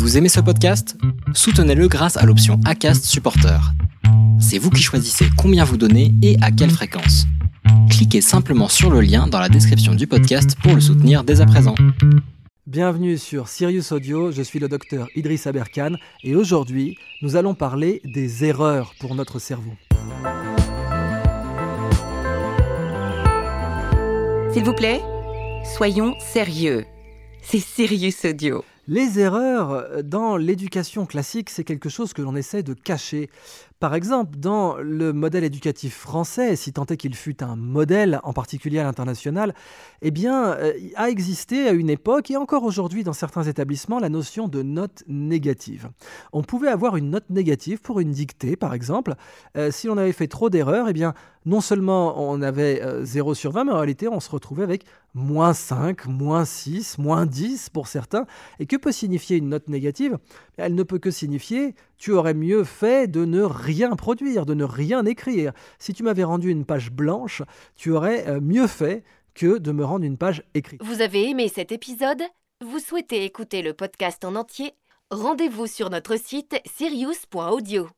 Vous aimez ce podcast? Soutenez-le grâce à l'option ACAST Supporter. C'est vous qui choisissez combien vous donnez et à quelle fréquence. Cliquez simplement sur le lien dans la description du podcast pour le soutenir dès à présent. Bienvenue sur Sirius Audio, je suis le docteur Idriss Aberkan et aujourd'hui nous allons parler des erreurs pour notre cerveau. S'il vous plaît, soyons sérieux. C'est Sirius Audio. Les erreurs dans l'éducation classique, c'est quelque chose que l'on essaie de cacher. Par exemple, dans le modèle éducatif français, si tant est qu'il fut un modèle, en particulier à l'international, eh euh, a existé à une époque, et encore aujourd'hui dans certains établissements, la notion de note négative. On pouvait avoir une note négative pour une dictée, par exemple. Euh, si on avait fait trop d'erreurs, eh bien, non seulement on avait 0 euh, sur 20, mais en réalité, on se retrouvait avec moins 5, moins 6, moins 10 pour certains. Et que peut signifier une note négative? Elle ne peut que signifier tu aurais mieux fait de ne rien produire, de ne rien écrire. Si tu m'avais rendu une page blanche, tu aurais euh, mieux fait que de me rendre une page écrite. Vous avez aimé cet épisode? Vous souhaitez écouter le podcast en entier? Rendez-vous sur notre site sirius.audio.